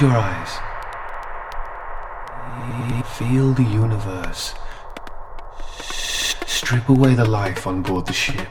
Close, your eyes. Feel the universe. Strip away the life on board the ship.